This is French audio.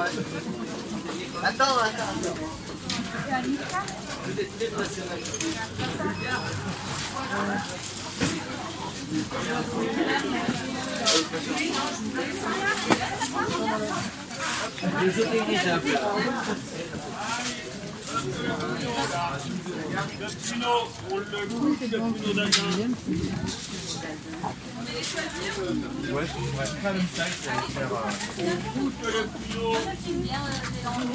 Attends, attends. Pino, pour le coup, c'est Pino d'Agen. Ouais, ouais, pas même ça, je vais faire. mélanger.